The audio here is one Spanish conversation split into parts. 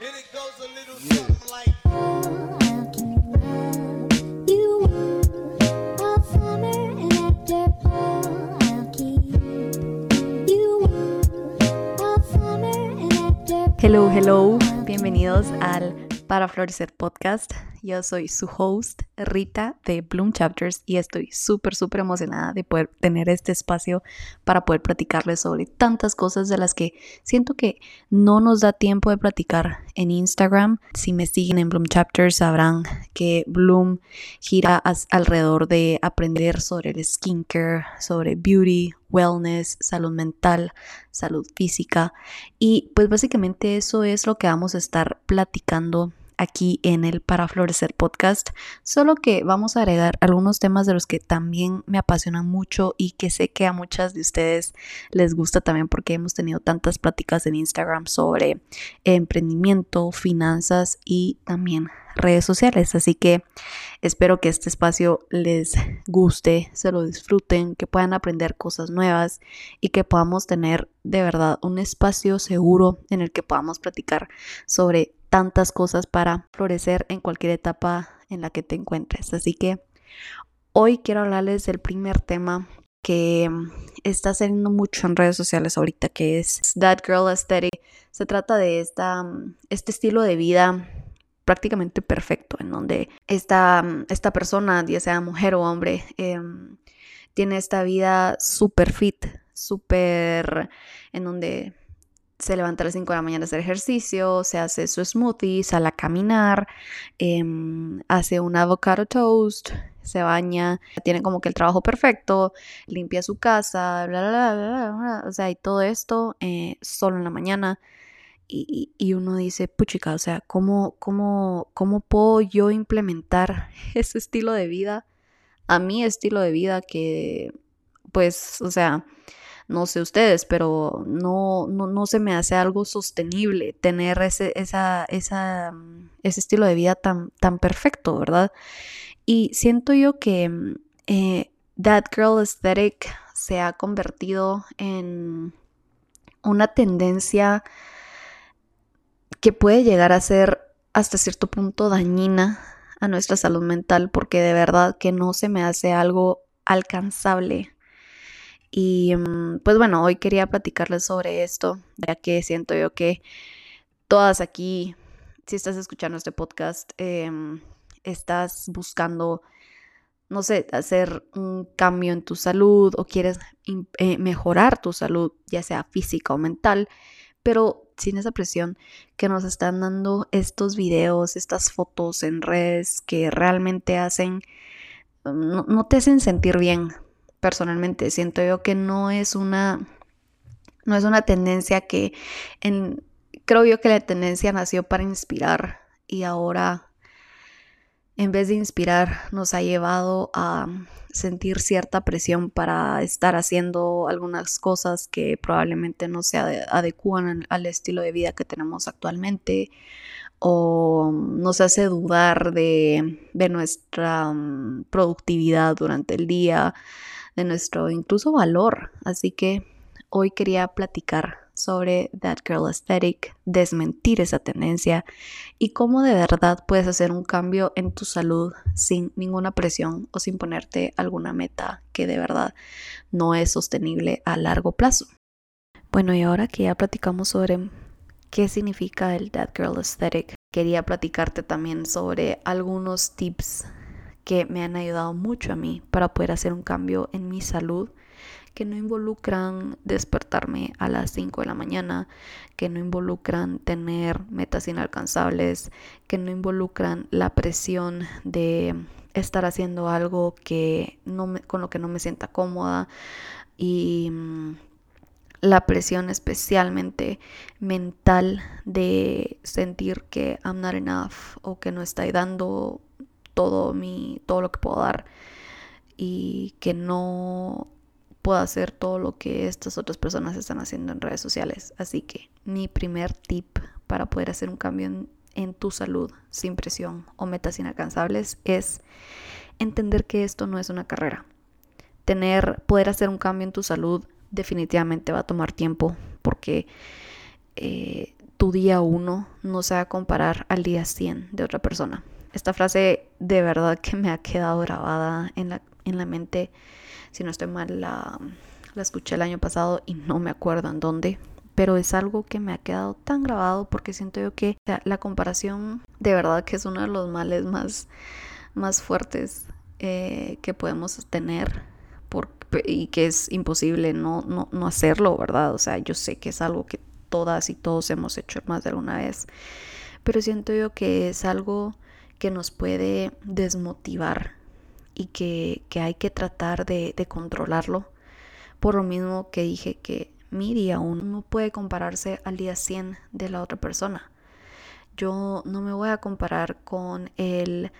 And it goes a little something like. Hello, hello, bienvenidos al Para Florecer Podcast. Yo soy su host, Rita de Bloom Chapters, y estoy súper, súper emocionada de poder tener este espacio para poder platicarles sobre tantas cosas de las que siento que no nos da tiempo de platicar en Instagram. Si me siguen en Bloom Chapters sabrán que Bloom gira alrededor de aprender sobre el skincare, sobre beauty, wellness, salud mental, salud física. Y pues básicamente eso es lo que vamos a estar platicando aquí en el Para Florecer podcast, solo que vamos a agregar algunos temas de los que también me apasionan mucho y que sé que a muchas de ustedes les gusta también porque hemos tenido tantas pláticas en Instagram sobre emprendimiento, finanzas y también redes sociales. Así que espero que este espacio les guste, se lo disfruten, que puedan aprender cosas nuevas y que podamos tener de verdad un espacio seguro en el que podamos platicar sobre tantas cosas para florecer en cualquier etapa en la que te encuentres. Así que hoy quiero hablarles del primer tema que mm, está saliendo mucho en redes sociales ahorita, que es That Girl Aesthetic. Se trata de esta, mm, este estilo de vida prácticamente perfecto, en donde esta, mm, esta persona, ya sea mujer o hombre, em, tiene esta vida súper fit, súper en donde se levanta a las 5 de la mañana a hacer ejercicio, se hace su smoothie, sale a caminar, em, hace un avocado toast, se baña, tiene como que el trabajo perfecto, limpia su casa, bla, bla, bla, bla, bla, o sea, y todo esto eh, solo en la mañana. Y- y uno dice, puchica, o sea, ¿cómo, cómo, ¿cómo puedo yo implementar ese estilo de vida a mi estilo de vida que, pues, o sea, no sé ustedes, pero no, no, no se me hace algo sostenible tener ese, esa, esa, mm, ese estilo de vida tan, tan perfecto, ¿verdad? Y siento yo que mm, eh, That Girl Aesthetic se ha convertido en una tendencia que puede llegar a ser hasta cierto punto dañina a nuestra salud mental porque de verdad que no se me hace algo alcanzable. Y mm, pues bueno, hoy quería platicarles sobre esto, ya que siento yo que todas aquí, si estás escuchando este podcast, em, estás buscando, no sé, hacer un cambio en tu salud o quieres eh, mejorar tu salud, ya sea física o mental, pero sin esa presión que nos están dando estos videos, estas fotos en redes que realmente hacen, no, no te hacen sentir bien. Personalmente, siento yo que no es una, no es una tendencia que creo yo que la tendencia nació para inspirar y ahora en vez de inspirar nos ha llevado a sentir cierta presión para estar haciendo algunas cosas que probablemente no se ade- adecúan al, al estilo de vida que tenemos actualmente o nos hace dudar de, de nuestra mm, productividad durante el día, de nuestro incluso valor. Así que hoy quería platicar sobre That Girl Aesthetic, desmentir esa tendencia y cómo de verdad puedes hacer un cambio en tu salud sin ninguna presión o sin ponerte alguna meta que de verdad no es sostenible a largo plazo. Bueno, y ahora que ya platicamos sobre qué significa el That Girl Aesthetic, quería platicarte también sobre algunos tips que me han ayudado mucho a mí para poder hacer un cambio en mi salud que no involucran despertarme a las 5 de la mañana, que no involucran tener metas inalcanzables, que no involucran la presión de estar haciendo algo que no me- con lo que no me sienta cómoda y mm, la presión especialmente mental de sentir que I'm not enough o que no estoy dando todo mi todo lo que puedo dar y que no puedo hacer todo lo que estas otras personas están haciendo en redes sociales. Así que mi primer tip para poder hacer un cambio en, tu salud sin presión o metas inalcanzables es entender que esto no es una carrera. Tener, poder hacer un cambio en tu salud definitivamente va a tomar tiempo porque eh, tu día uno no se va a comparar al día 100 de otra persona. Esta frase de verdad que me ha quedado grabada en la, en la mente. Si no estoy mal, la, la escuché el año pasado y no me acuerdo en dónde. Pero es algo que me ha quedado tan grabado porque siento yo que la comparación de verdad que es uno de los males más, más fuertes eh, que podemos tener y que es imposible no, no, no hacerlo, ¿verdad? O sea, yo sé que es algo que todas y todos hemos hecho más de alguna vez, pero siento yo que es algo que nos puede desmotivar y que, que hay que tratar de, controlarlo. Por lo mismo que dije que mi día uno no puede compararse al día 100 de la otra persona. Yo no me voy a comparar con el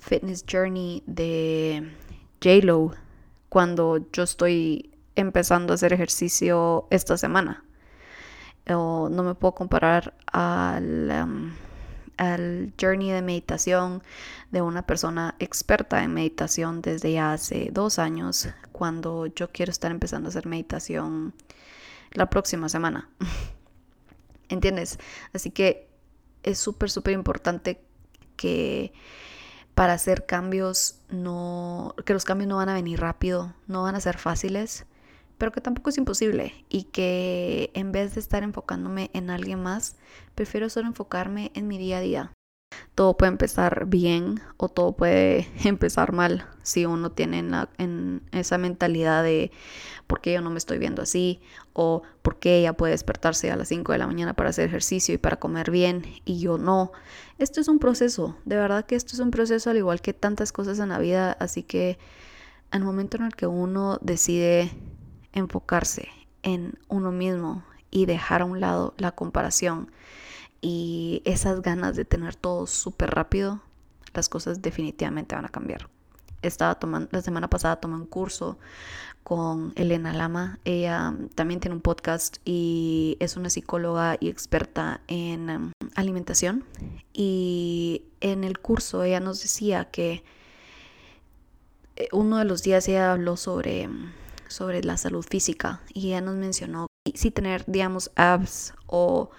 fitness journey de JLo cuando yo estoy empezando a hacer ejercicio esta semana. O no me puedo comparar al, um, al journey de meditación de una persona experta en meditación desde hace dos años, cuando yo quiero estar empezando a hacer meditación la próxima semana. ¿Entiendes? Así que es súper, súper importante que para hacer cambios no que los cambios no van a venir rápido, no van a ser fáciles, pero que tampoco es imposible y que en vez de estar enfocándome en alguien más, prefiero solo enfocarme en mi día a día. Todo puede empezar bien o todo puede empezar mal si uno tiene en, esa mentalidad de por qué yo no me estoy viendo así o por qué ella puede despertarse a las 5 de la mañana para hacer ejercicio y para comer bien y yo no. Esto es un proceso, de verdad que esto es un proceso al igual que tantas cosas en la vida, así que al momento en el que uno decide enfocarse en uno mismo y dejar a un lado la comparación y esas ganas de tener todo súper rápido, las cosas definitivamente van a cambiar. Estaba tomando, la semana pasada tomé un curso con Elena Lama. Ella también tiene un podcast y es una psicóloga y experta en um, alimentación. Y en el curso ella nos decía que eh, uno de los días ella habló sobre, sobre la salud física y ella nos mencionó si tener, digamos, abs o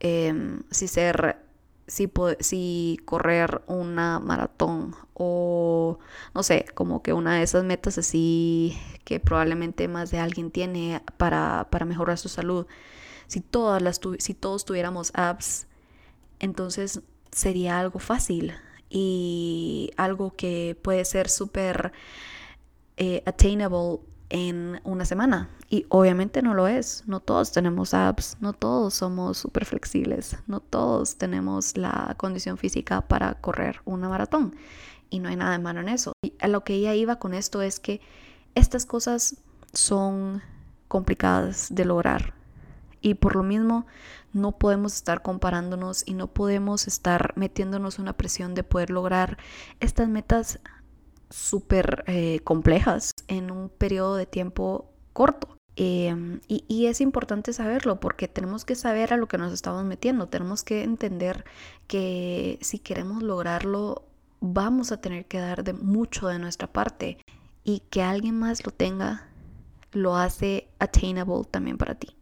eh, si ser, si, si correr una maratón o no sé, como que una de esas metas así que probablemente más de alguien tiene para, para mejorar su salud. Si, todas las si todos tuviéramos apps, entonces sería algo fácil y algo que puede ser súper eh, attainable en una semana. Y obviamente no lo es. No todos tenemos apps, no todos somos súper flexibles, no todos tenemos la condición física para correr una maratón. Y no hay nada de malo en eso. Y a lo que ella iba con esto es que estas cosas son complicadas de lograr. Y por lo mismo no podemos estar comparándonos y no podemos estar metiéndonos una presión de poder lograr estas metas súper eh, complejas en un periodo de tiempo corto. Eh, y, y, es importante saberlo porque tenemos que saber a lo que nos estamos metiendo, tenemos que entender que si queremos lograrlo vamos a tener que dar de mucho de nuestra parte y que alguien más lo tenga lo hace attainable también para ti.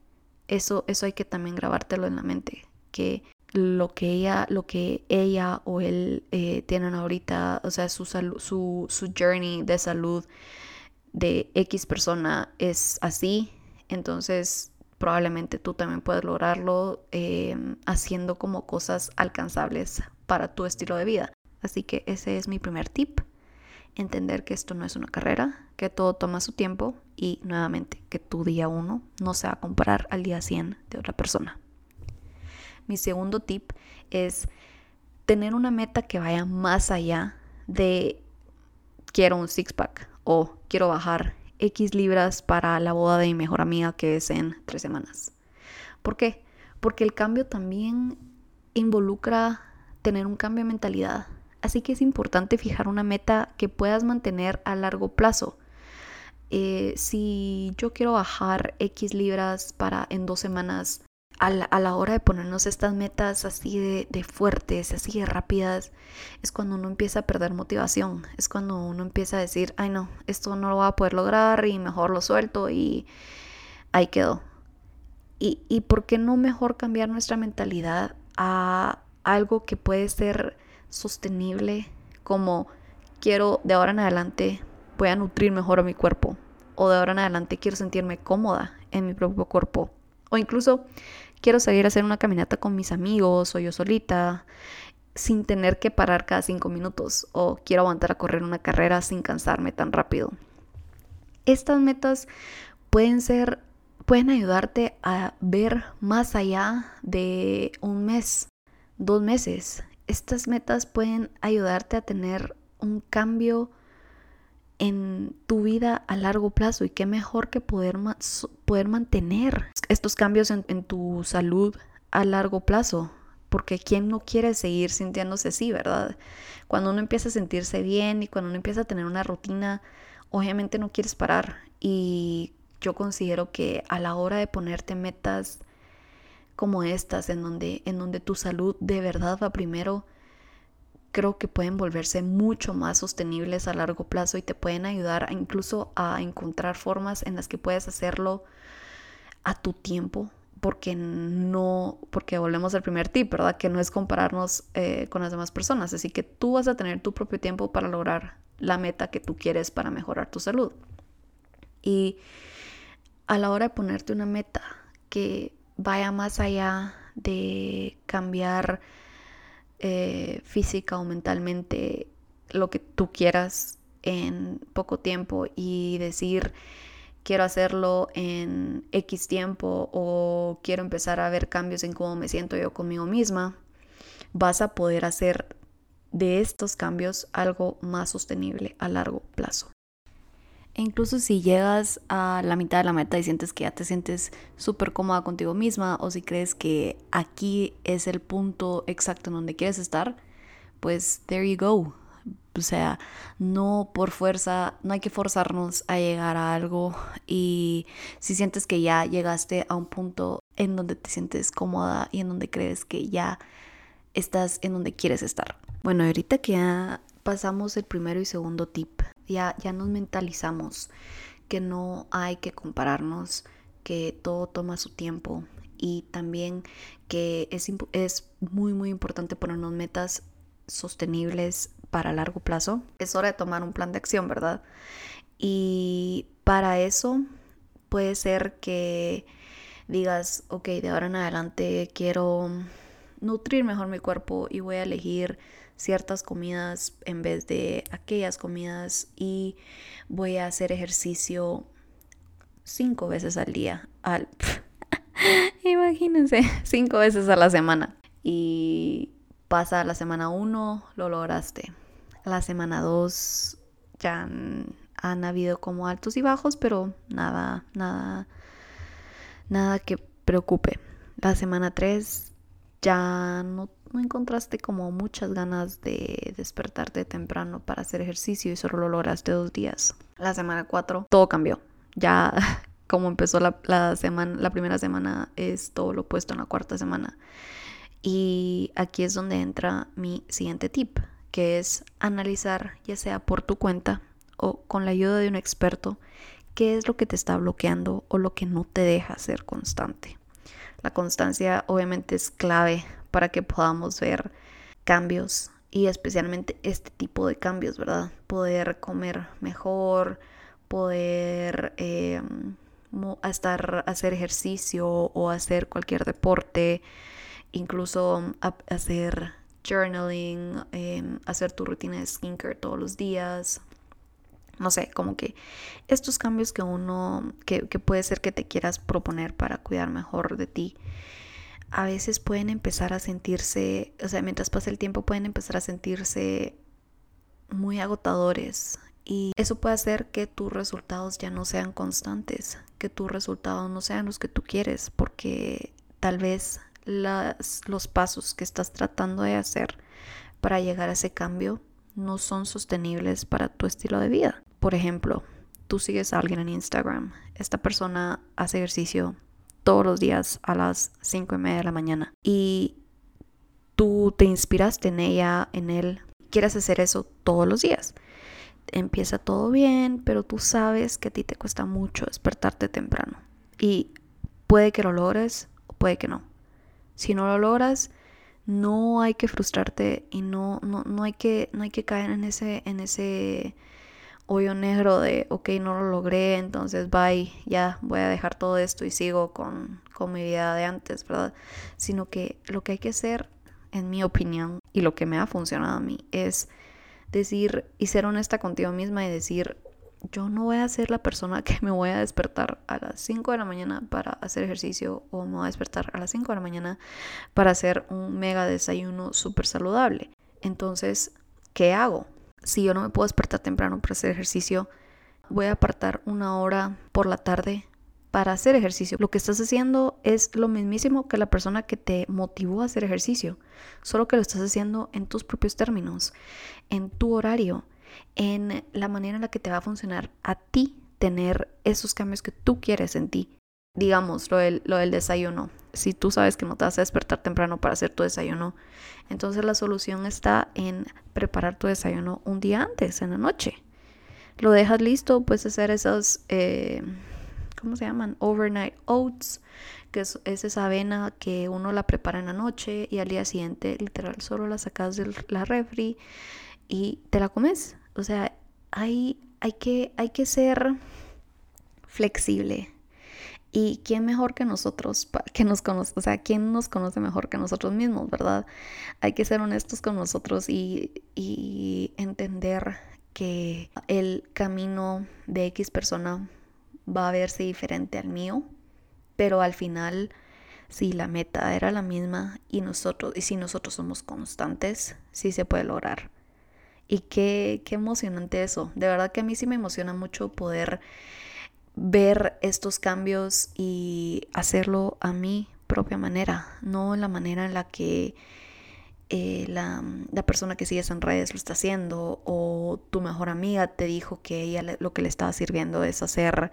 Eso, eso hay que también grabártelo en la mente, que lo que ella, lo que ella o él eh, tienen ahorita, o sea, su, su, su journey de salud de X persona es así, entonces probablemente tú también puedes lograrlo eh, haciendo como cosas alcanzables para tu estilo de vida. Así que ese es mi primer tip, entender que esto no es una carrera, que todo toma su tiempo y nuevamente que tu día uno no se va a comparar al día 100 de otra persona. Mi segundo tip es tener una meta que vaya más allá de quiero un six-pack o quiero bajar X libras para la boda de mi mejor amiga que es en tres semanas. ¿Por qué? Porque el cambio también involucra tener un cambio de mentalidad. Así que es importante fijar una meta que puedas mantener a largo plazo. Eh, si yo quiero bajar X libras para en dos semanas, a la, hora de ponernos estas metas así de, de, fuertes, así de rápidas, es cuando uno empieza a perder motivación, es cuando uno empieza a decir, ay no, esto no lo voy a poder lograr y mejor lo suelto y ahí quedó. ¿Y, y por qué no mejor cambiar nuestra mentalidad a algo que puede ser sostenible como quiero de ahora en adelante voy a nutrir mejor a mi cuerpo o de ahora en adelante quiero sentirme cómoda en mi propio cuerpo o incluso quiero salir a hacer una caminata con mis amigos o yo solita sin tener que parar cada cinco minutos o quiero aguantar a correr una carrera sin cansarme tan rápido. Estas metas pueden ser, pueden ayudarte a ver más allá de un mes, dos meses. Estas metas pueden ayudarte a tener un cambio en tu vida a largo plazo y qué mejor que poder, poder mantener estos cambios en, en tu salud a largo plazo porque ¿quién no quiere seguir sintiéndose así, verdad? Cuando uno empieza a sentirse bien y cuando uno empieza a tener una rutina, obviamente no quieres parar. Y yo considero que a la hora de ponerte metas como estas, en donde, en donde tu salud de verdad va primero, creo que pueden volverse mucho más sostenibles a largo plazo y te pueden ayudar incluso a encontrar formas en las que puedes hacerlo a tu tiempo, porque no, porque volvemos al primer tip, ¿verdad? Que no es compararnos eh, con las demás personas. Así que tú vas a tener tu propio tiempo para lograr la meta que tú quieres para mejorar tu salud. Y a la hora de ponerte una meta que vaya más allá de cambiar eh, física o mentalmente lo que tú quieras en poco tiempo y decir, quiero hacerlo en X tiempo o quiero empezar a ver cambios en cómo me siento yo conmigo misma, vas a poder hacer de estos cambios algo más sostenible a largo plazo. E incluso si llegas a la mitad de la meta y sientes que ya te sientes súper cómoda contigo misma o si crees que aquí es el punto exacto en donde quieres estar, pues there you go. O sea, no por fuerza, no hay que forzarnos a llegar a algo y si sientes que ya llegaste a un punto en donde te sientes cómoda y en donde crees que ya estás en donde quieres estar. Bueno, ahorita que ya pasamos el primero y segundo tip, ya, ya nos mentalizamos que no hay que compararnos, que todo toma su tiempo y también que es, es muy muy importante ponernos metas sostenibles para largo plazo, es hora de tomar un plan de acción, ¿verdad? Y para eso puede ser que digas, ok, de ahora en adelante quiero nutrir mejor mi cuerpo y voy a elegir ciertas comidas en vez de aquellas comidas y voy a hacer ejercicio cinco veces al día. Imagínense, cinco veces a la semana. Y pasa la semana uno, lo lograste la semana 2 ya han, habido como altos y bajos, pero nada, nada, nada que preocupe. La semana 3 ya no, no, encontraste como muchas ganas de despertarte temprano para hacer ejercicio y solo lo lograste dos días. La semana 4 todo cambió. Ya como empezó la, semana, la primera semana es todo lo opuesto en la cuarta semana. Y aquí es donde entra mi siguiente tip que es analizar, ya sea por tu cuenta o con la ayuda de un experto, qué es lo que te está bloqueando o lo que no te deja ser constante. La constancia obviamente es clave para que podamos ver cambios y especialmente este tipo de cambios, ¿verdad? Poder comer mejor, poder eh, estar, hacer ejercicio o hacer cualquier deporte, incluso hacer journaling, em, hacer tu rutina de skincare todos los días. No sé, como que estos cambios que uno, que, que puede ser que te quieras proponer para cuidar mejor de ti, a veces pueden empezar a sentirse, o sea, mientras pasa el tiempo pueden empezar a sentirse muy agotadores y eso puede hacer que tus resultados ya no sean constantes, que tus resultados no sean los que tú quieres, porque tal vez los pasos que estás tratando de hacer para llegar a ese cambio no son sostenibles para tu estilo de vida. Por ejemplo, tú sigues a alguien en Instagram, esta persona hace ejercicio todos los días a las 5 y media de la mañana y tú te inspiraste en ella, en él, quieres hacer eso todos los días. Empieza todo bien, pero tú sabes que a ti te cuesta mucho despertarte temprano. Y Puede que lo logres puede que no. Si no lo logras, no hay que frustrarte y no, no, no, hay, que, no hay que caer en ese, en ese hoyo negro de, ok, no lo logré, entonces bye, ya voy a dejar todo esto y sigo con, con mi vida de antes, ¿verdad? Sino que lo que hay que hacer, en mi opinión, y lo que me ha funcionado a mí, es decir y ser honesta contigo misma y decir, yo no voy a ser la persona que me voy a despertar a las 5 de la mañana para hacer ejercicio o me voy a despertar a las 5 de la mañana para hacer un mega desayuno súper saludable. Entonces, ¿qué hago? Si yo no me puedo despertar temprano para hacer ejercicio, voy a apartar una hora por la tarde para hacer ejercicio. Lo que estás haciendo es lo mismísimo que la persona que te motivó a hacer ejercicio, solo que lo estás haciendo en tus propios términos, en tu horario en la manera en la que te va a funcionar a ti tener esos cambios que tú quieres en ti. Digamos, lo del, lo del desayuno. Si tú sabes que no te vas a despertar temprano para hacer tu desayuno, entonces la solución está en preparar tu desayuno un día antes, en la noche. Lo dejas listo, puedes hacer esos, eh, ¿cómo se llaman? Overnight oats, que es, es, esa avena que uno la prepara en la noche y al día siguiente literal solo la sacas de la refri y te la comes. O sea, hay, hay, que, hay que ser flexible. Y quién mejor que nosotros, que nos conoce, o sea, quién nos conoce mejor que nosotros mismos, ¿verdad? Hay que ser honestos con nosotros y, entender que el camino de X persona va a verse diferente al mío, pero al final, si la meta era la misma y nosotros, y si nosotros somos constantes, sí se puede lograr. Y qué, qué emocionante eso. De verdad que a mí sí me emociona mucho poder ver estos cambios y hacerlo a mi propia manera, no en la manera en la que eh, la, la, persona que sigues en redes lo está haciendo o tu mejor amiga te dijo que ella lo que le estaba sirviendo es hacer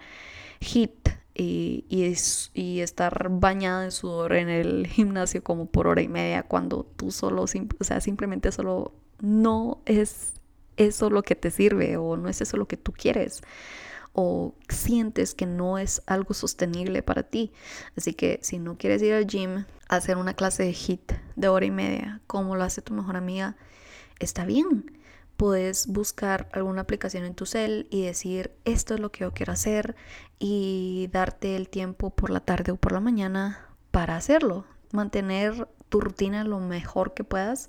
hit y, y, y, estar bañada en sudor en el gimnasio como por hora y media cuando tú solo, o sea, simplemente solo no es eso lo que te sirve o no es eso lo que tú quieres o sientes que no es algo sostenible para ti. Así que si no quieres ir al gym hacer una clase de HIT de hora y media, como lo hace tu mejor amiga, está bien. Puedes buscar alguna aplicación en tu cel y decir, esto es lo que yo quiero hacer y darte el tiempo por la tarde o por la mañana para hacerlo. Mantener tu rutina lo mejor que puedas,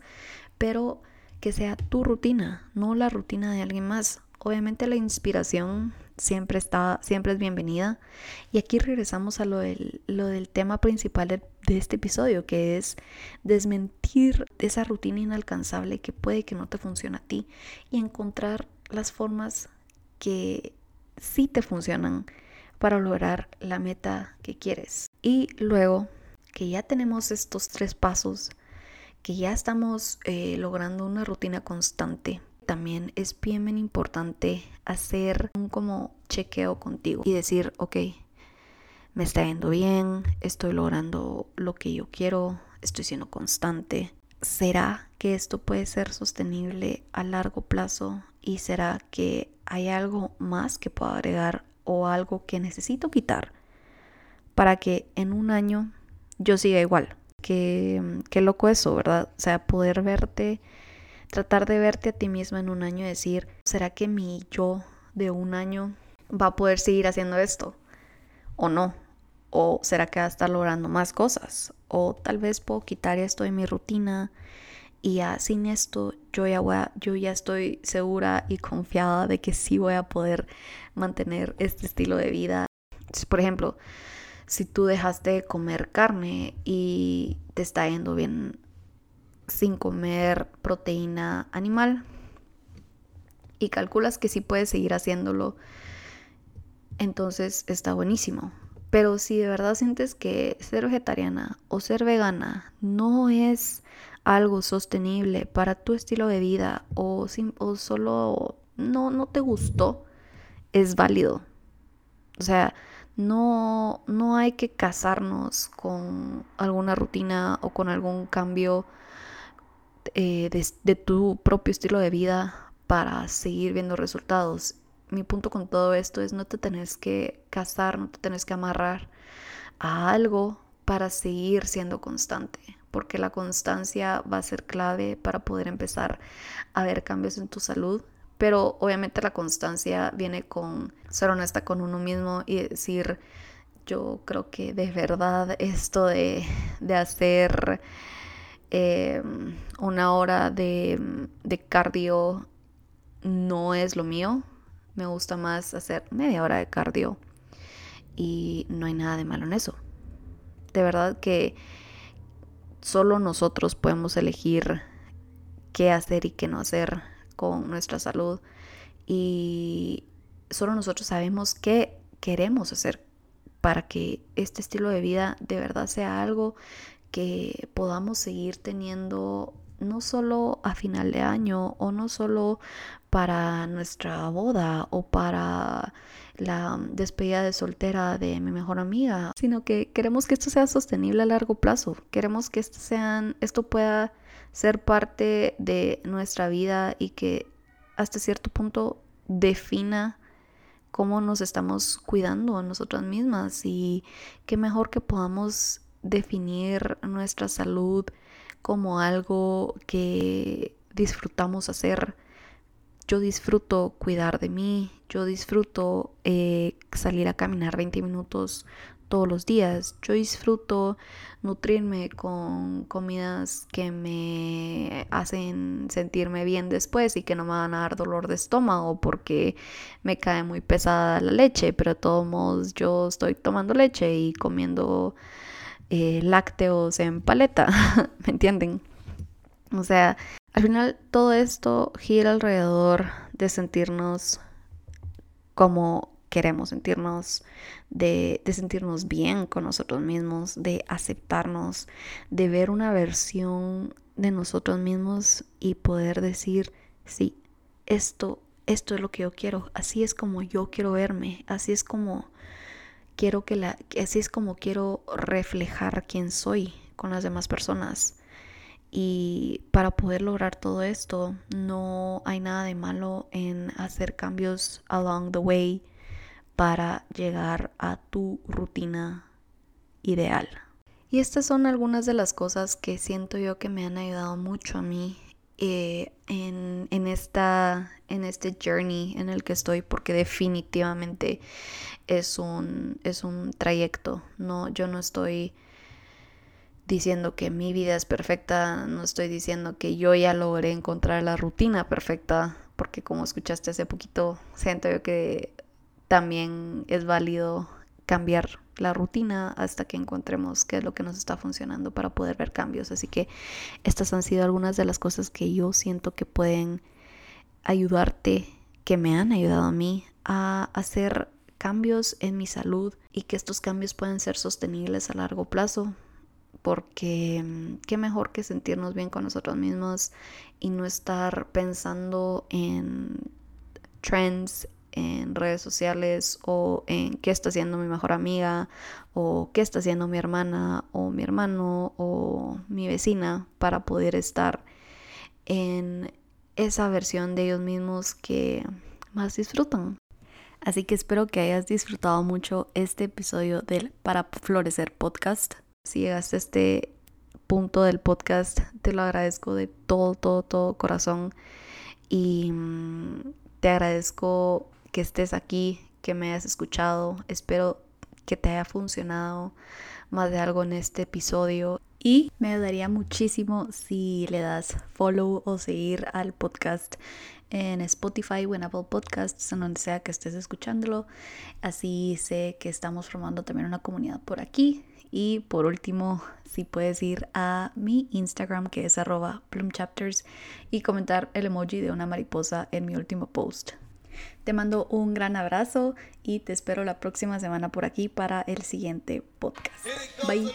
pero que sea tu rutina, no la rutina de alguien más. Obviamente la inspiración siempre está, siempre es bienvenida. Y aquí regresamos a lo del, lo del tema principal de, este episodio, que es desmentir esa rutina inalcanzable que puede que no te funcione a ti y encontrar las formas que sí te funcionan para lograr la meta que quieres. Y luego que ya tenemos estos tres pasos, que ya estamos eh, logrando una rutina constante, también es bien, importante hacer un como chequeo contigo y decir, ok, me está yendo bien, estoy logrando lo que yo quiero, estoy siendo constante. ¿Será que esto puede ser sostenible a largo plazo? ¿Y será que hay algo más que puedo agregar o algo que necesito quitar para que en un año yo siga igual? qué, qué loco eso, ¿verdad? O sea, poder verte, tratar de verte a ti misma en un año y decir, ¿será que mi yo de un año va a poder seguir haciendo esto? ¿O no? ¿O será que va a estar logrando más cosas? ¿O tal vez puedo quitar esto de mi rutina? y ya sin esto yo ya voy yo ya estoy segura y confiada de que sí voy a poder mantener este estilo de vida. Por ejemplo, si tú dejaste de comer carne y te está yendo bien sin comer proteína animal y calculas que sí puedes seguir haciéndolo, entonces está buenísimo. Pero si de verdad sientes que ser vegetariana o ser vegana no es algo sostenible para tu estilo de vida o, o solo no, no te gustó, es válido. O sea, no, no hay que casarnos con alguna rutina o con algún cambio eh, de, tu propio estilo de vida para seguir viendo resultados. Mi punto con todo esto es no te tenés que casar, no te tenés que amarrar a algo para seguir siendo constante, porque la constancia va a ser clave para poder empezar a ver cambios en tu salud. Pero obviamente la constancia viene con ser honesta con uno mismo y decir, yo creo que de verdad esto de, de hacer eh, una hora de, de cardio no es lo mío. Me gusta más hacer media hora de cardio y no hay nada de malo en eso. De verdad que solo nosotros podemos elegir qué hacer y qué no hacer con nuestra salud y solo nosotros sabemos qué queremos hacer para que este estilo de vida de verdad sea algo que podamos seguir teniendo no solo a final de año o no solo para nuestra boda o para la despedida de soltera de mi mejor amiga, sino que queremos que esto sea sostenible a largo plazo. Queremos que esto, sean, esto pueda ser parte de nuestra vida y que hasta cierto punto defina cómo nos estamos cuidando a nosotras mismas y qué mejor que podamos definir nuestra salud como algo que disfrutamos hacer. Yo disfruto cuidar de mí, yo disfruto eh, salir a caminar 20 minutos todos los días. Yo disfruto nutrirme con comidas que me hacen sentirme bien después y que no me van a dar dolor de estómago porque me cae muy pesada la leche, pero de todos modos yo estoy tomando leche y comiendo eh, lácteos en paleta, ¿me entienden? O sea, al final todo esto gira alrededor de sentirnos como queremos sentirnos, de, de, sentirnos bien con nosotros mismos, de aceptarnos, de ver una versión de nosotros mismos y poder decir, sí, esto, esto es lo que yo quiero, así es como yo quiero verme, así es como quiero que la, así es como quiero reflejar quién soy con las demás personas. Y para poder lograr todo esto, no hay nada de malo en hacer cambios along the way para llegar a tu rutina ideal. Y estas son algunas de las cosas que siento yo que me han ayudado mucho a mí eh, en, en, esta, en este journey en el que estoy, porque definitivamente es un, es un trayecto. No, yo no estoy diciendo que mi vida es perfecta, no estoy diciendo que yo ya logré encontrar la rutina perfecta, porque como escuchaste hace poquito, siento yo que también es válido cambiar la rutina hasta que encontremos qué es lo que nos está funcionando para poder ver cambios. Así que estas han sido algunas de las cosas que yo siento que pueden ayudarte, que me han ayudado a mí a hacer cambios en mi salud y que estos cambios pueden ser sostenibles a largo plazo. Porque mm, qué mejor que sentirnos bien con nosotros mismos y no estar pensando en trends, en redes sociales o en qué está haciendo mi mejor amiga o qué está haciendo mi hermana o mi hermano o mi vecina para poder estar en esa versión de ellos mismos que más disfrutan. Así que espero que hayas disfrutado mucho este episodio del Para Florecer podcast. Si llegaste a este punto del podcast, te lo agradezco de todo, todo, todo corazón. Y mm, te agradezco que estés aquí, que me hayas escuchado. Espero que te haya funcionado más de algo en este episodio. Y me ayudaría muchísimo si le das follow o seguir al podcast en Spotify o en Apple Podcasts, en donde sea que estés escuchándolo. Así sé que estamos formando también una comunidad por aquí. Y por último, si puedes ir a mi Instagram que es arroba plumchapters y comentar el emoji de una mariposa en mi último post. Te mando un gran abrazo y te espero la próxima semana por aquí para el siguiente podcast. Bye.